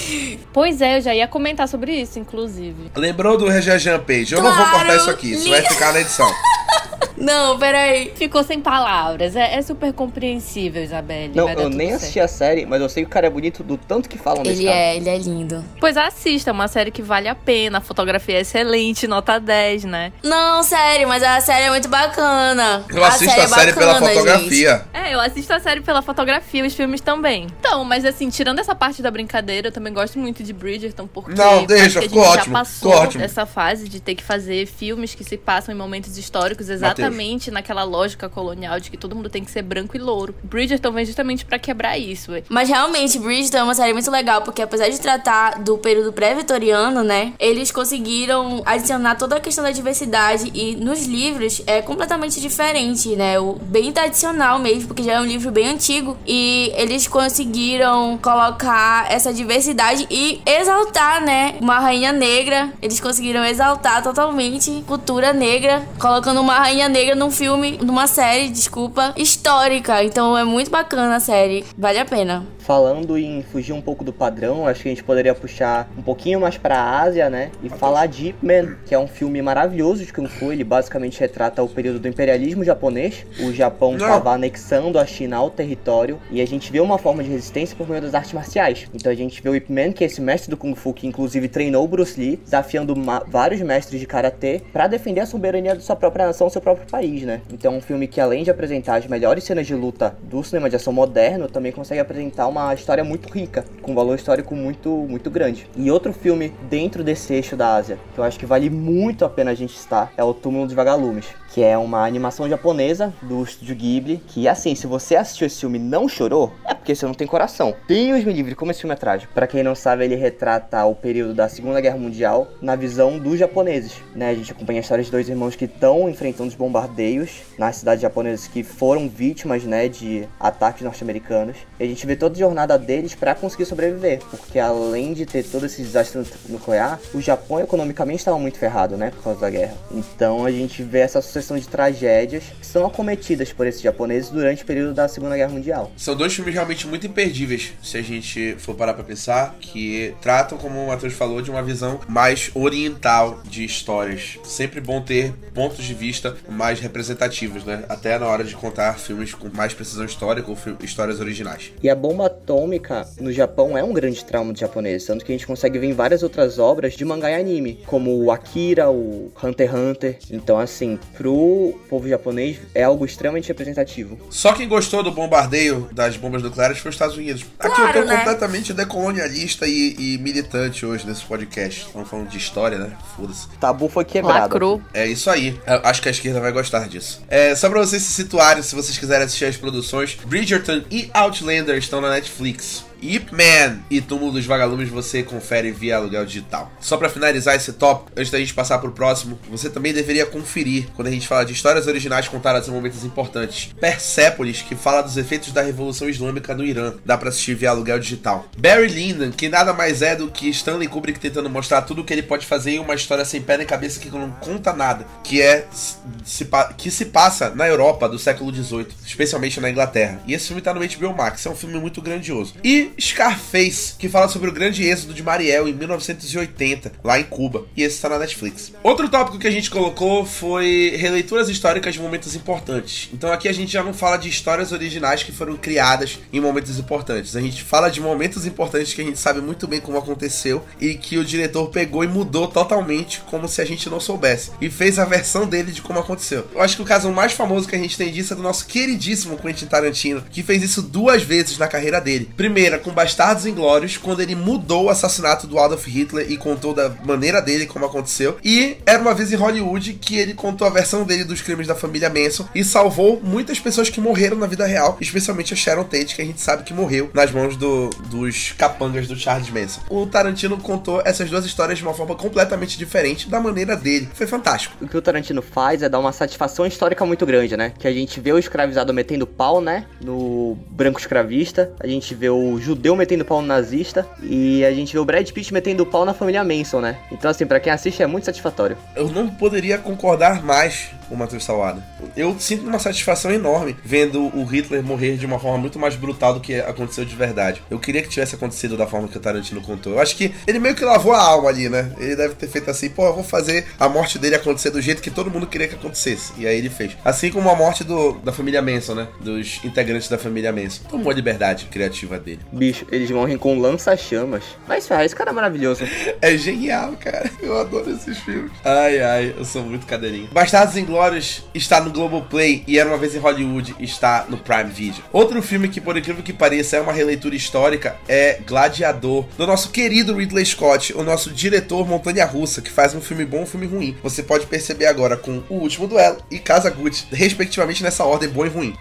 Pois é, eu já ia comentar sobre isso, inclusive. Lembrou do Rejean Page? Eu não vou Claro, cortar isso aqui, isso vai li- ficar na edição. Não, peraí. Ficou sem palavras. É, é super compreensível, Isabelle. Não, eu nem certo. assisti a série, mas eu sei que o cara é bonito do tanto que falam desse Ele cara. é, ele é lindo. Pois assista, é uma série que vale a pena. A fotografia é excelente, nota 10, né? Não, sério, mas a série é muito bacana. Eu assisto a é série pela bacana, fotografia. É, eu assisto a série pela fotografia, os filmes também. Então, mas assim, tirando essa parte da brincadeira, eu também gosto muito de Bridgerton, porque Não, deixa, a gente ficou já ótimo, passou ficou ótimo. essa fase de ter que fazer filmes que se passam em momentos históricos exatamente naquela lógica colonial de que todo mundo tem que ser branco e louro. Bridgerton vem justamente pra quebrar isso. Mas realmente, Bridgerton é uma série muito legal, porque apesar de tratar do período pré-vitoriano, né, eles conseguiram adicionar toda a questão da diversidade e nos livros é completamente diferente, né, o bem tradicional mesmo, porque já é um livro bem antigo e eles conseguiram colocar essa diversidade e exaltar, né, uma rainha negra. Eles conseguiram exaltar totalmente cultura negra, colocando uma rainha negra num filme, numa série, desculpa, histórica. Então é muito bacana a série, vale a pena. Falando em fugir um pouco do padrão, acho que a gente poderia puxar um pouquinho mais pra Ásia, né? E falar de Ip Man, que é um filme maravilhoso de Kung Fu. Ele basicamente retrata o período do imperialismo japonês. O Japão estava anexando a China ao território. E a gente vê uma forma de resistência por meio das artes marciais. Então a gente vê o Ip Man, que é esse mestre do Kung Fu, que inclusive treinou o Bruce Lee, desafiando vários mestres de karatê para defender a soberania da sua própria nação, seu próprio país, né? Então é um filme que além de apresentar as melhores cenas de luta do cinema de ação moderno, também consegue apresentar uma história muito rica, com um valor histórico muito, muito grande. E outro filme dentro desse eixo da Ásia, que eu acho que vale muito a pena a gente estar, é O Túmulo dos Vagalumes, que é uma animação japonesa do estúdio Ghibli, que assim, se você assistiu esse filme e não chorou, é porque você não tem coração. Deus me livre, como esse filme é trágico. Pra quem não sabe, ele retrata o período da Segunda Guerra Mundial na visão dos japoneses, né? A gente acompanha a história de dois irmãos que estão enfrentando os bombardeios nas cidades japonesas que foram vítimas, né, de ataques norte-americanos. E a gente vê toda a jornada deles pra conseguir sobreviver, porque além de ter todo esse desastre nuclear, o Japão economicamente estava muito ferrado, né, por causa da guerra. Então a gente vê essa sucessão de tragédias que são acometidas por esses japoneses durante o período da Segunda Guerra Mundial. São dois filmes realmente muito imperdíveis, se a gente for parar pra pensar, que tratam, como o Matheus falou, de uma visão mais oriental de histórias. Sempre bom ter pontos de vista mais representativos, né? Até na hora de contar filmes com mais precisão histórica ou histórias originais. E a bomba atômica no Japão é um grande trauma dos japoneses, tanto que a gente consegue ver em várias outras obras de mangá e anime, como o Akira, o Hunter x Hunter. Então, assim, pro povo japonês é algo extremamente representativo. Só quem gostou do bombardeio das bombas nucleares foi os Estados Unidos. Aqui eu Claro, tô né? completamente decolonialista e, e militante hoje nesse podcast. Estamos falando de história, né? Foda-se. Tabu foi quebrado. Lacrou. É isso aí. Eu acho que a esquerda vai gostar disso. É, só pra vocês se situarem, se vocês quiserem assistir as produções, Bridgerton e Outlander estão na Netflix. Ip Man e Túmulo dos Vagalumes você confere via aluguel digital. Só pra finalizar esse tópico, antes da gente passar pro próximo, você também deveria conferir quando a gente fala de histórias originais contadas em momentos importantes. Persepolis, que fala dos efeitos da Revolução Islâmica no Irã, dá pra assistir via aluguel digital. Barry Lyndon, que nada mais é do que Stanley Kubrick tentando mostrar tudo o que ele pode fazer em uma história sem pé nem cabeça que não conta nada, que é se, que se passa na Europa do século XVIII, especialmente na Inglaterra. E esse filme tá no HBO Max, é um filme muito grandioso. E Scarface, que fala sobre o grande êxodo de Mariel em 1980, lá em Cuba. E esse está na Netflix. Outro tópico que a gente colocou foi releituras históricas de momentos importantes. Então aqui a gente já não fala de histórias originais que foram criadas em momentos importantes. A gente fala de momentos importantes que a gente sabe muito bem como aconteceu e que o diretor pegou e mudou totalmente, como se a gente não soubesse. E fez a versão dele de como aconteceu. Eu acho que o caso mais famoso que a gente tem disso é do nosso queridíssimo Quentin Tarantino, que fez isso duas vezes na carreira dele. Primeira, com Bastardos Inglórios, quando ele mudou o assassinato do Adolf Hitler e contou da maneira dele como aconteceu. E era uma vez em Hollywood que ele contou a versão dele dos crimes da família Manson e salvou muitas pessoas que morreram na vida real, especialmente a Sharon Tate, que a gente sabe que morreu nas mãos do, dos capangas do Charles Manson. O Tarantino contou essas duas histórias de uma forma completamente diferente da maneira dele. Foi fantástico. O que o Tarantino faz é dar uma satisfação histórica muito grande, né? Que a gente vê o escravizado metendo pau, né? No branco escravista, a gente vê o judeu metendo pau no nazista e a gente vê o Brad Pitt metendo pau na família Manson, né? Então, assim, para quem assiste é muito satisfatório. Eu não poderia concordar mais com o Matheus Salada. Eu sinto uma satisfação enorme vendo o Hitler morrer de uma forma muito mais brutal do que aconteceu de verdade. Eu queria que tivesse acontecido da forma que o Tarantino contou. Eu acho que ele meio que lavou a alma ali, né? Ele deve ter feito assim, pô, eu vou fazer a morte dele acontecer do jeito que todo mundo queria que acontecesse. E aí ele fez. Assim como a morte do, da família Manson, né? Dos integrantes da família Manson. Tomou a liberdade criativa dele. Bicho, eles morrem com lança-chamas. Mas, ferra, esse cara é maravilhoso. É genial, cara. Eu adoro esses filmes. Ai, ai, eu sou muito cadeirinho. Bastardos Inglórios está no Globoplay e Era Uma Vez em Hollywood está no Prime Video. Outro filme que, por incrível que pareça, é uma releitura histórica é Gladiador, do nosso querido Ridley Scott, o nosso diretor Montanha Russa, que faz um filme bom e um filme ruim. Você pode perceber agora com O Último Duelo e Casa Gucci, respectivamente nessa ordem bom e ruim.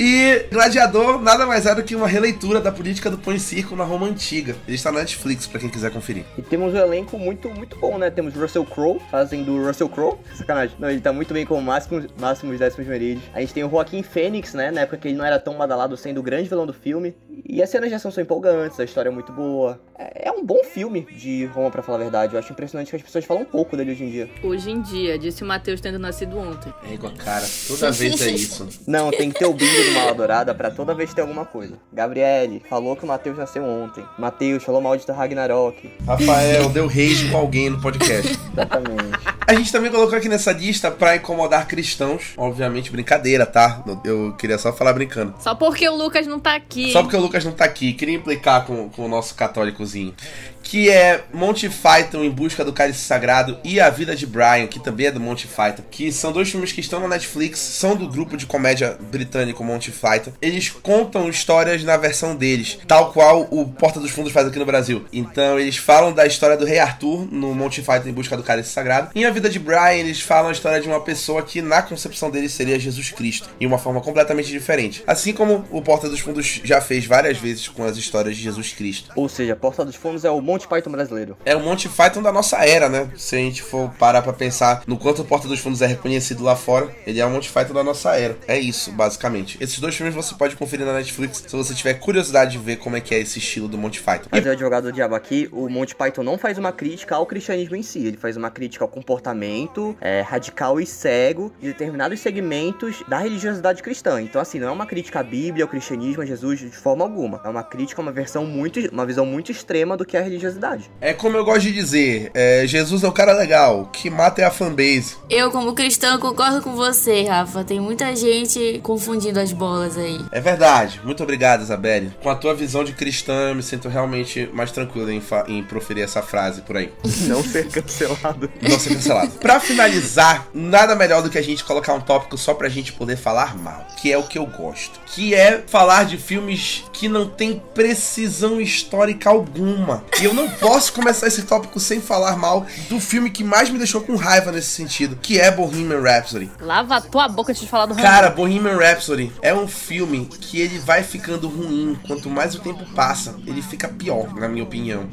E Gladiador nada mais é do que uma releitura da política do pão e circo na Roma antiga. Ele está na Netflix para quem quiser conferir. E temos um elenco muito, muito bom, né? Temos Russell Crowe fazendo Russell Crowe. Sacanagem. Não, ele tá muito bem com Máximos, Máximos Décimos Meridios. A gente tem o Joaquim Fênix, né? Na época que ele não era tão badalado, sendo o grande vilão do filme. E as cenas de ação são empolgantes, a história é muito boa. É, é um bom filme de Roma, para falar a verdade. Eu acho impressionante que as pessoas falam um pouco dele hoje em dia. Hoje em dia, disse o Matheus tendo nascido ontem. É igual, cara, toda vez é isso. Não, tem que ter o bingo do Mala Dourada pra toda vez ter alguma coisa. Gabriele falou que o Matheus nasceu ontem. Matheus falou mal de Ragnarok. Rafael deu rage com alguém no podcast. Exatamente. A gente também colocou aqui nessa lista pra incomodar cristãos. Obviamente, brincadeira, tá? Eu queria só falar brincando. Só porque o Lucas não tá aqui. Só porque o Lucas não tá aqui. Queria implicar com, com o nosso católicozinho. Que é Monty Python em busca do cálice sagrado e A Vida de Brian, que também é do Monty Python. Que são dois filmes que estão na Netflix, são do grupo de comédia britânico Monty Python. Eles contam histórias na versão deles, tal qual o Porta dos Fundos faz aqui no Brasil. Então eles falam da história do Rei Arthur no Monty Python em busca do cálice sagrado. E A Vida de Brian, eles falam a história de uma pessoa que na concepção deles seria Jesus Cristo, em uma forma completamente diferente. Assim como o Porta dos Fundos já fez várias vezes com as histórias de Jesus Cristo. Ou seja, Porta dos Fundos é o Monty Python brasileiro. É o Monty Python da nossa era, né? Se a gente for parar pra pensar no quanto o Porta dos Fundos é reconhecido lá fora, ele é o Monty Python da nossa era. É isso, basicamente. Esses dois filmes você pode conferir na Netflix se você tiver curiosidade de ver como é que é esse estilo do Monty Python. Mas é o advogado do diabo aqui, o Monty Python não faz uma crítica ao cristianismo em si, ele faz uma crítica ao comportamento é, radical e cego de determinados segmentos da religiosidade cristã. Então, assim, não é uma crítica à Bíblia, ao cristianismo, a Jesus de forma alguma. É uma crítica, uma versão muito, uma visão muito extrema do que é a religiosidade. É como eu gosto de dizer, é, Jesus é o cara legal, que mata é a fanbase. Eu, como cristão, concordo com você, Rafa. Tem muita gente confundindo as bolas aí. É verdade. Muito obrigado, Isabelle. Com a tua visão de cristã, eu me sinto realmente mais tranquilo em, em proferir essa frase por aí. Não ser cancelado. Não ser cancelado. Pra finalizar, nada melhor do que a gente colocar um tópico só pra gente poder falar mal, que é o que eu gosto. Que é falar de filmes que não tem precisão histórica alguma. E eu não posso começar esse tópico sem falar mal do filme que mais me deixou com raiva nesse sentido, que é Bohemian Rhapsody. Lava a tua boca antes de falar do Cara, Bohemian Rhapsody é um filme que ele vai ficando ruim quanto mais o tempo passa. Ele fica pior, na minha opinião.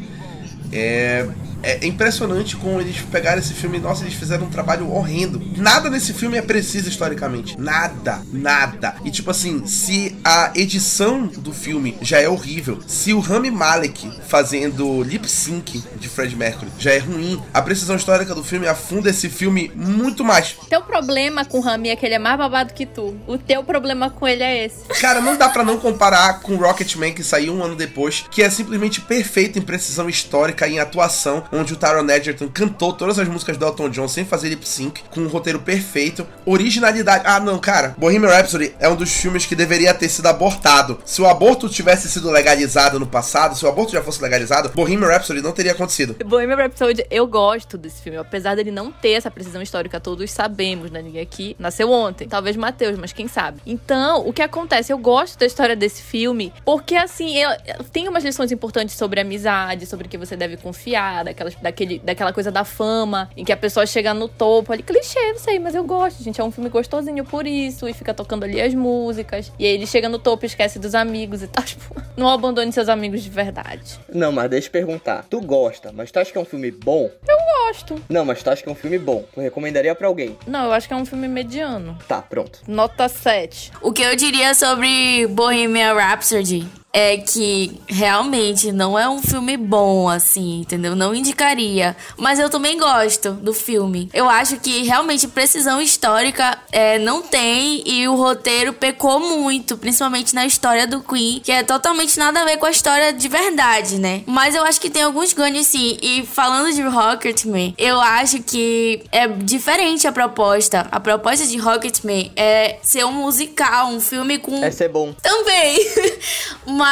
É, é impressionante como eles pegaram esse filme. Nossa, eles fizeram um trabalho horrendo. Nada nesse filme é preciso historicamente. Nada, nada. E tipo assim, se a edição do filme já é horrível, se o Rami Malek fazendo lip sync de Fred Mercury já é ruim, a precisão histórica do filme afunda esse filme muito mais. Teu problema com o Rami é que ele é mais babado que tu. O teu problema com ele é esse. Cara, não dá para não comparar com Rocketman que saiu um ano depois, que é simplesmente perfeito em precisão histórica e em atuação, onde o Taron Egerton cantou todas as músicas do Elton John sem fazer lip sync, com um roteiro perfeito, originalidade. Ah, não, cara, Bohemian Rhapsody é um dos filmes que deveria ter sido abortado. Se o aborto tivesse sido legalizado no passado, se o aborto já fosse legalizado, Bohemian Rhapsody não teria acontecido. Bohemian Rhapsody, eu gosto desse filme, apesar dele não ter essa precisão histórica, todos sabemos, né? Ninguém aqui nasceu ontem, talvez Matheus, mas quem sabe. Então, o que acontece? Eu gosto da história desse filme, porque assim, eu, eu, tem umas lições importantes sobre amizade, sobre que você deve confiar, daquelas, daquele, daquela coisa da fama, em que a pessoa chega no topo, ali, clichê, não sei, mas eu gosto, gente. É um filme gostosinho por isso, e fica tocando ali as músicas. E aí ele chega no topo e esquece dos amigos e tal. Tipo, não abandone seus amigos de verdade. Não, mas deixa eu perguntar. Tu gosta, mas tu acha que é um filme bom? Eu gosto. Não, mas tu acha que é um filme bom? Tu recomendaria para alguém? Não, eu acho que é um filme mediano. Tá, pronto. Nota 7. O que eu diria sobre Bohemian Rhapsody é que realmente não é um filme bom, assim, entendeu? Não indicaria. Mas eu também gosto do filme. Eu acho que realmente precisão histórica é, não tem e o roteiro pecou muito, principalmente na história do Queen, que é totalmente nada a ver com a história de verdade, né? Mas eu acho que tem alguns ganhos sim. E falando de Rocketman, eu acho que é diferente a proposta. A proposta de Rocketman é ser um musical, um filme com. É ser bom. Também. Mas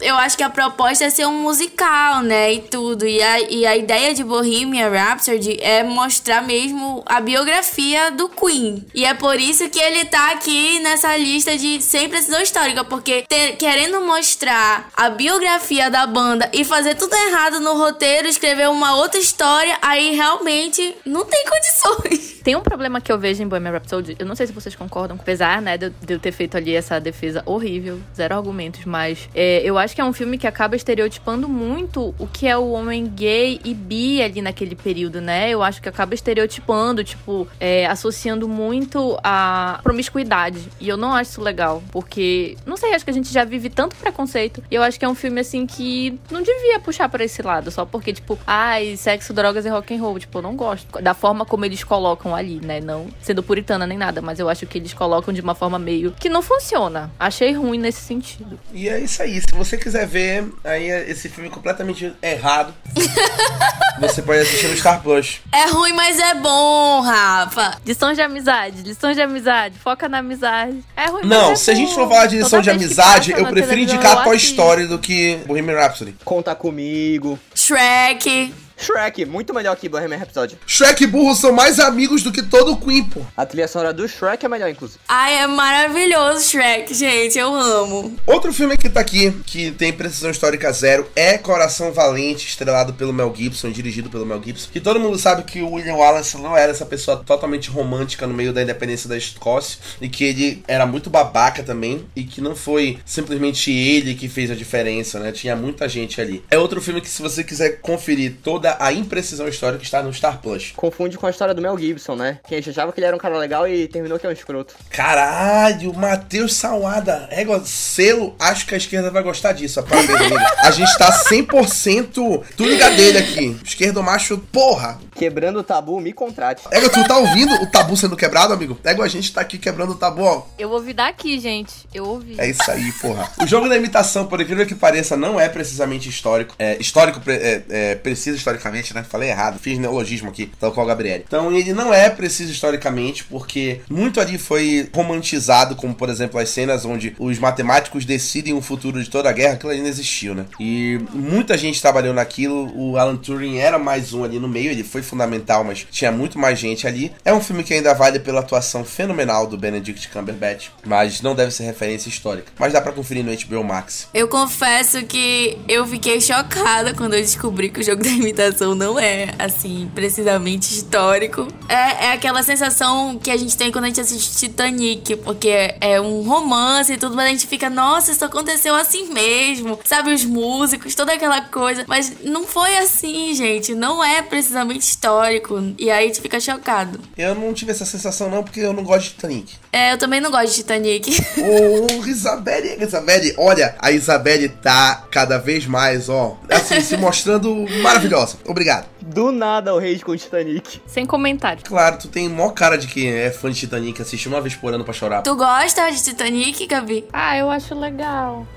eu acho que a proposta é ser um musical, né? E tudo. E a, e a ideia de Bohemian Rhapsody é mostrar mesmo a biografia do Queen. E é por isso que ele tá aqui nessa lista de sem precisão histórica. Porque ter, querendo mostrar a biografia da banda e fazer tudo errado no roteiro, escrever uma outra história, aí realmente não tem condições. Tem um problema que eu vejo em Bohemian Rhapsody, eu não sei se vocês concordam, apesar, né, de, de eu ter feito ali essa defesa horrível, zero argumentos, mas é, eu acho que é um filme que acaba estereotipando muito o que é o homem gay e bi ali naquele período, né? Eu acho que acaba estereotipando, tipo, é, associando muito a promiscuidade. E eu não acho isso legal, porque, não sei, acho que a gente já vive tanto preconceito. E eu acho que é um filme, assim, que não devia puxar para esse lado, só porque, tipo, ai, sexo, drogas e rock and roll. Tipo, eu não gosto da forma como eles colocam ali, né? Não sendo puritana nem nada, mas eu acho que eles colocam de uma forma meio que não funciona. Achei ruim nesse sentido. E é isso aí. Se você quiser ver aí esse filme completamente errado, você pode assistir no Star Plus. É ruim, mas é bom, Rafa. Lições de amizade, lições de amizade, foca na amizade. É ruim, Não, mas é se a gente for falar de lição Toda de amizade, eu prefiro indicar eu Toy. Story do que Bohemian Rhapsody. Conta comigo. Shrek. Shrek, muito melhor que Bohemian Rhapsody. Shrek e Burro são mais amigos do que todo o Queen, pô. A trilha sonora do Shrek é melhor, inclusive. Ai, é maravilhoso Shrek, gente. Eu amo. Outro filme que tá aqui, que tem precisão histórica zero, é Coração Valente, estrelado pelo Mel Gibson, dirigido pelo Mel Gibson. Que todo mundo sabe que o William Wallace não era essa pessoa totalmente romântica no meio da independência da Escócia. E que ele era muito babaca também. E que não foi simplesmente ele que fez a diferença, né? Tinha muita gente ali. É outro filme que, se você quiser conferir toda a imprecisão histórica, está no Star Plus. Confunde com a história do Mel Gibson, né? Quem achava que ele era um cara legal e terminou que é um escroto. Caralho, Matheus Salada. Égua, selo, acho que a esquerda vai gostar disso. Parabéns, amigo. A gente tá 100% tu liga dele aqui. Esquerdo macho, porra. Quebrando o tabu, me contrate. Égua, tu tá ouvindo o tabu sendo quebrado, amigo? Égua, a gente tá aqui quebrando o tabu, ó. Eu ouvi daqui, gente. Eu ouvi. É isso aí, porra. O jogo da imitação, por incrível que pareça, não é precisamente histórico. É histórico, é, é, preciso historicamente, né? Falei errado, fiz neologismo aqui, tal qual o Gabriele. Então ele não é preciso historicamente, porque muito ali foi romantizado, como por exemplo as cenas onde os matemáticos decidem o futuro de toda a guerra, aquilo ali não existiu, né? E muita gente trabalhou naquilo. O Alan Turing era mais um ali no meio, ele foi fundamental, mas tinha muito mais gente ali. É um filme que ainda vale pela atuação fenomenal do Benedict Cumberbatch, mas não deve ser referência histórica. Mas dá pra conferir no HBO Max. Eu confesso que eu fiquei chocada quando eu descobri que o jogo da imitação sensação não é, assim, precisamente histórico. É, é aquela sensação que a gente tem quando a gente assiste Titanic, porque é, é um romance e tudo, mas a gente fica, nossa, isso aconteceu assim mesmo. Sabe, os músicos, toda aquela coisa. Mas não foi assim, gente. Não é precisamente histórico. E aí a gente fica chocado. Eu não tive essa sensação, não, porque eu não gosto de Titanic. É, eu também não gosto de Titanic. Ô, Isabelle, Isabelle, olha, a Isabelle tá cada vez mais, ó, assim, se mostrando maravilhosa. Obrigado. Do nada o rei com Titanic. Sem comentário. Claro, tu tem mó cara de que é fã de Titanic, assiste uma vez por ano pra chorar. tu gosta de Titanic, Gabi? Ah, eu acho legal.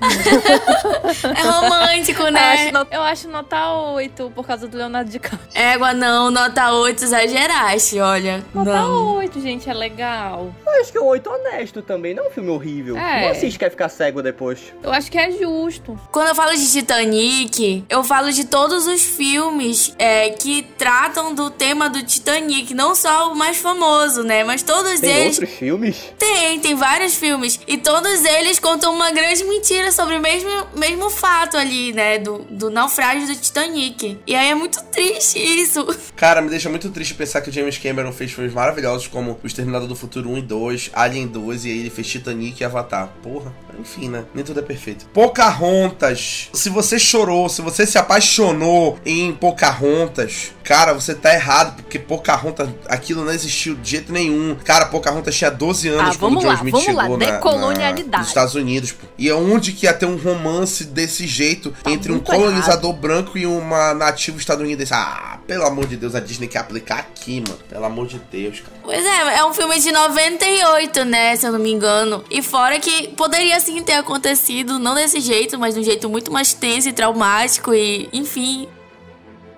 É romântico, Eu né? acho, no- eu acho nota 8 por causa do Leonardo DiCaprio. Égua, não, nota 8 exageraste, olha. Nota não. 8, gente, é legal. Eu acho que é um 8 honesto também, não é um filme horrível. É. Não assiste quer ficar cego depois. Eu acho que é justo. Quando eu falo de Titanic, eu falo de todos os filmes é, que tratam do tema do Titanic, não só o mais famoso, né? Mas todos Tem eles. outros filmes? Tem, tem vários filmes. E todos eles contam uma grande mentira sobre o mesmo, mesmo fato ali, né? Do, do naufrágio do Titanic. E aí é muito triste isso. Cara, me deixa muito triste pensar que o James Cameron fez filmes maravilhosos como O Exterminador do Futuro 1 e 2, Alien 2 e aí ele fez Titanic e Avatar. Porra, enfim, né? Nem tudo é perfeito. Pocahontas. Se você chorou, se você se apaixonou em Pocahontas, cara, você tá errado, porque Pocahontas, aquilo não existiu de jeito nenhum. Cara, Pocahontas tinha 12 anos Ah, quando John Smith vamos chegou lá, na- na- decolonialidade. nos Estados Unidos, pô. E onde que ia ter um romance desse jeito Tá entre um colonizador branco e uma nativa estadunidense? Ah, pelo amor de Deus, a Disney quer aplicar aqui, mano. Pelo amor de Deus, cara. Pois é, é um filme de 98, né? Se eu não me engano. E fora que poderia sim ter acontecido, não desse jeito, mas de um jeito muito mais tenso e traumático e, enfim.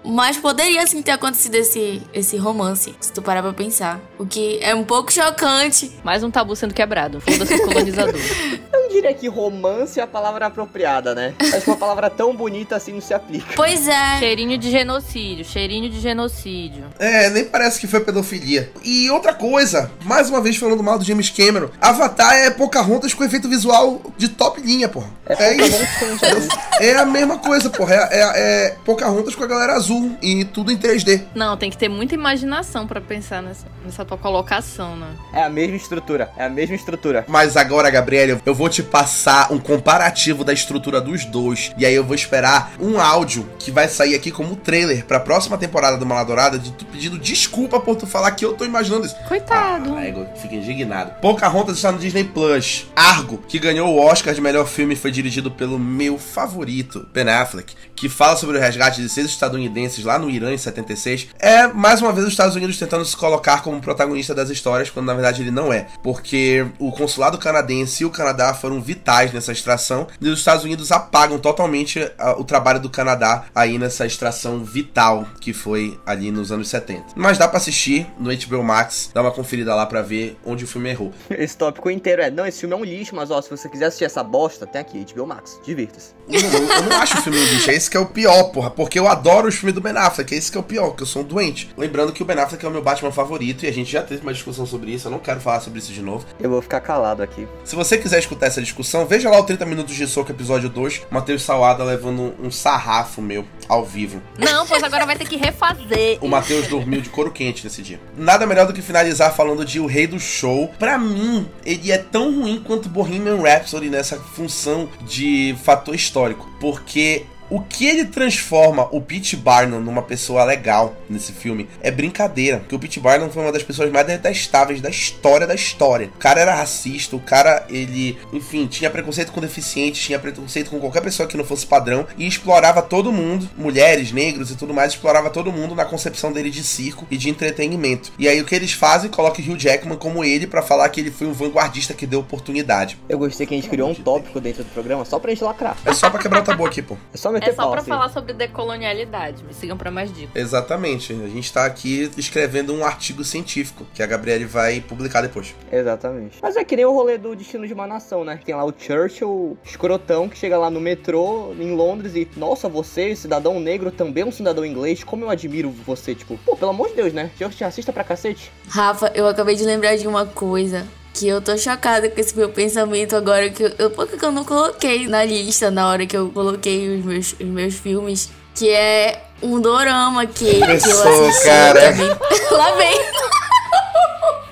Mas poderia sim ter acontecido esse, esse romance, se tu parar pra pensar. O que é um pouco chocante. Mais um tabu sendo quebrado. Foda-se os colonizadores. Eu não diria que romance é a palavra apropriada, né? Acho que uma palavra tão bonita assim não se aplica. Pois é. cheirinho de genocídio, cheirinho de genocídio. É, nem parece que foi pedofilia. E outra coisa, mais uma vez falando mal do James Cameron, Avatar é Pocahontas com efeito visual de top linha, porra. É, isso. É a mesma coisa, porra. É, é, é Pocahontas com a galera azul e tudo em 3D. Não, tem que ter muita imaginação pra pensar nessa, nessa tua colocação, né? É a mesma estrutura, é a mesma estrutura. Mas agora, Gabriel, eu vou te passar um comparativo da estrutura dos dois. E aí eu vou esperar um áudio que vai sair aqui como trailer pra próxima temporada do Maladourada de tu pedindo desculpa por tu falar que eu tô imaginando isso. Coitado. Ah, ego, fica indignado. Pocahontas está no Disney Plus. Argo, que ganhou o Oscar de melhor filme, foi dirigido pelo meu favorito, Ben Affleck, que fala sobre o resgate de seis estadunidenses lá no Irã em 76. É mais uma vez os Estados Unidos tentando se colocar como protagonista das histórias, quando na verdade ele não é. Porque o consulado canadense e o Canadá foram vitais nessa extração, e os Estados Unidos apagam totalmente o trabalho do Canadá aí nessa extração vital que foi ali nos anos 70. Mas dá pra assistir no HBO Max, dá uma conferida lá pra ver onde o filme errou. Esse tópico inteiro é, não, esse filme é um lixo, mas ó, se você quiser assistir essa bosta, tem aqui, HBO Max, divirta-se. Eu não, eu não acho o filme um lixo, é esse que é o pior, porra. Porque eu adoro os filmes do Ben Affleck, é esse que é o pior, que eu sou um doente. Lembrando que o Ben Affleck é o meu Batman favorito e a gente já teve uma discussão sobre isso, eu não quero falar sobre isso de novo. Eu vou ficar calado aqui. Se você quiser escutar essa discussão, veja lá o 30 Minutos de Soco, episódio 2, Matheus Salada levando um sarrafo meu ao vivo. Não, pois agora vai ter que refazer. O Matheus dormiu de couro quente nesse dia. Nada melhor do que finalizar falando de O Rei do Show. Pra mim, ele é tão ruim quanto Bohemian Rhapsody nessa função de fator histórico. Porque o que ele transforma o Pete Barnum numa pessoa legal nesse filme é brincadeira. Porque o Pete Barnum foi uma das pessoas mais detestáveis da história da história. O cara era racista, o cara, ele, enfim, tinha preconceito com deficientes, tinha preconceito com qualquer pessoa que não fosse padrão e explorava todo mundo, mulheres, negros e tudo mais, explorava todo mundo na concepção dele de circo e de entretenimento. E aí o que eles fazem? Colocam Hugh Jackman como ele pra falar que ele foi um vanguardista que deu oportunidade. Eu gostei que a gente criou um tópico dentro do programa só pra gente lacrar. É só pra quebrar o tabu aqui, pô. É só meter É só assim. falar sobre decolonialidade. Me sigam pra mais dicas. Exatamente. A gente tá aqui escrevendo um artigo científico que a Gabriele vai publicar depois. Exatamente. Mas é que nem o rolê do Destino de uma Nação, né? Tem lá o Churchill escrotão que chega lá no metrô em Londres e, nossa, você, cidadão negro, também é um cidadão inglês, como eu admiro você. Tipo, pô, pelo amor de Deus, né? Churchill assista pra cacete. Rafa, eu acabei de lembrar de uma coisa que eu tô chocada com esse meu pensamento agora, que eu, eu, porque eu não coloquei na lista na hora que eu coloquei os meus, os meus filmes, que é um dorama que, que eu assisti cara. também. Lá vem.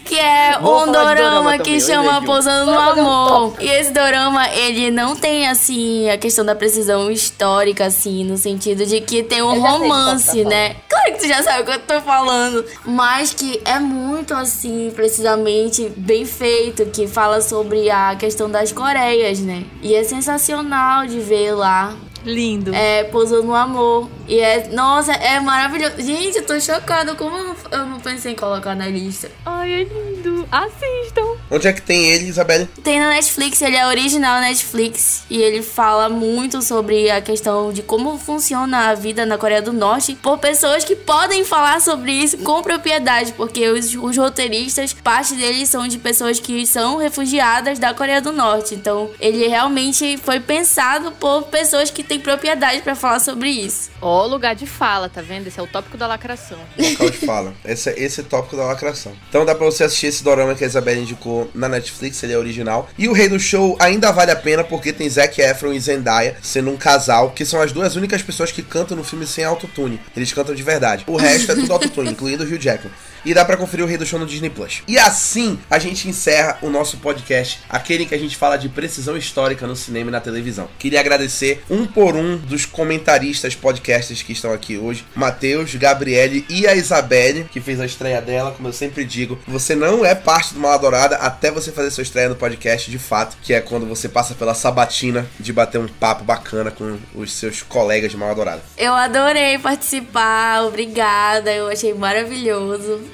Que é Vou um dorama dorama também, que eu chama. Pousando no fazer um Amor. E esse dorama, ele não tem, assim, a questão da precisão histórica, assim, no sentido de que tem um que romance, tá né? Claro que tu já sabe o que eu tô falando. Mas que é muito, assim, precisamente bem feito, que fala sobre a questão das Coreias, né? E é sensacional de ver lá Lindo. é, Pousou no Amor. E é, nossa, é maravilhoso. Gente, eu tô chocada. Como eu não, pensei em colocar na lista? Ai, é lindo. Assistam. Onde é que tem ele, Isabelle? Tem na Netflix, ele é original Netflix. E ele fala muito sobre a questão de como funciona a vida na Coreia do Norte por pessoas que podem falar sobre isso com propriedade. Porque os, os roteiristas, parte deles são de pessoas que são refugiadas da Coreia do Norte. Então, ele realmente foi pensado por pessoas que têm propriedade pra falar sobre isso. Ó, lugar de fala, tá vendo? Esse é o tópico da lacração. Local de fala. Esse, é- esse é o tópico da lacração. Então dá pra você assistir esse dorama que a Isabelle indicou na Netflix, ele é original. E o Rei do Show ainda vale a pena porque tem Zac Efron e Zendaya sendo um casal, que são as duas únicas pessoas que cantam no filme sem autotune. Eles cantam de verdade. O resto é tudo autotune, incluindo o Hugh Jackman. E dá pra conferir o Rei do Show no Disney Plus. E assim a gente encerra o nosso podcast, aquele que a gente fala de precisão histórica no cinema e na televisão. Queria agradecer um por um dos comentaristas, podcasters que estão aqui hoje: Matheus, Gabriele e a Isabelle, que fez a estreia dela. Como eu sempre digo, você não é parte do Mal Adorada até você fazer sua estreia no podcast de fato, que é quando você passa pela sabatina de bater um papo bacana com os seus colegas de Mal Adorada. Eu adorei participar, obrigada, eu achei maravilhoso.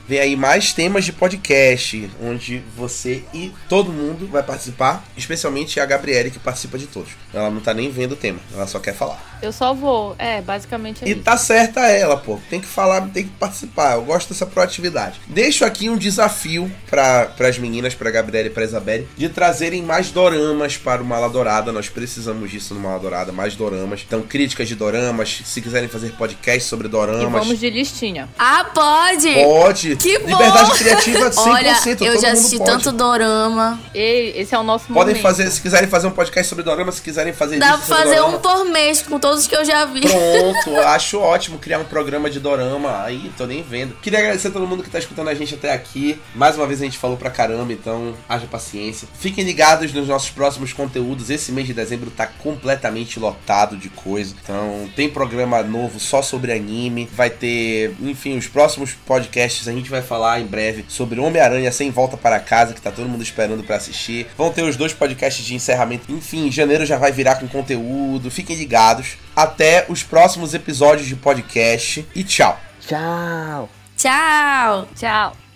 Vem aí mais temas de podcast, onde você e todo mundo vai participar, especialmente a Gabriele, que participa de todos. Ela não tá nem vendo o tema, ela só quer falar. Eu só vou. É, basicamente é E isso. tá certa ela, pô. Tem que falar, tem que participar. Eu gosto dessa proatividade. Deixo aqui um desafio para as meninas, pra Gabriela e pra Isabelle, de trazerem mais doramas para o Mala Dourada. Nós precisamos disso no Mala Dourada, mais doramas. Então, críticas de doramas, se quiserem fazer podcast sobre E doramas. vamos de listinha. Ah, pode! Pode! Que bom! Liberdade criativa 100%. Olha, todo eu já assisti pode. tanto dorama. Ei, esse é o nosso Podem momento. fazer, se quiserem fazer um podcast sobre dorama, se quiserem fazer Dá pra fazer dorama, um por mês com todos que eu já vi. Pronto, acho ótimo criar um programa de dorama. Aí, tô nem vendo. Queria agradecer a todo mundo que tá escutando a gente até aqui. Mais uma vez a gente falou pra caramba, então haja paciência. Fiquem ligados nos nossos próximos conteúdos. Esse mês de dezembro tá completamente lotado de coisa. Então, tem programa novo só sobre anime. Vai ter, enfim, os próximos podcasts a gente vai falar em breve sobre Homem-Aranha Sem Volta para Casa, que tá todo mundo esperando pra assistir. Vão ter os dois podcasts de encerramento. Enfim, em janeiro já vai virar com conteúdo. Fiquem ligados. Até os próximos episódios de podcast e tchau. Tchau. Tchau! Tchau.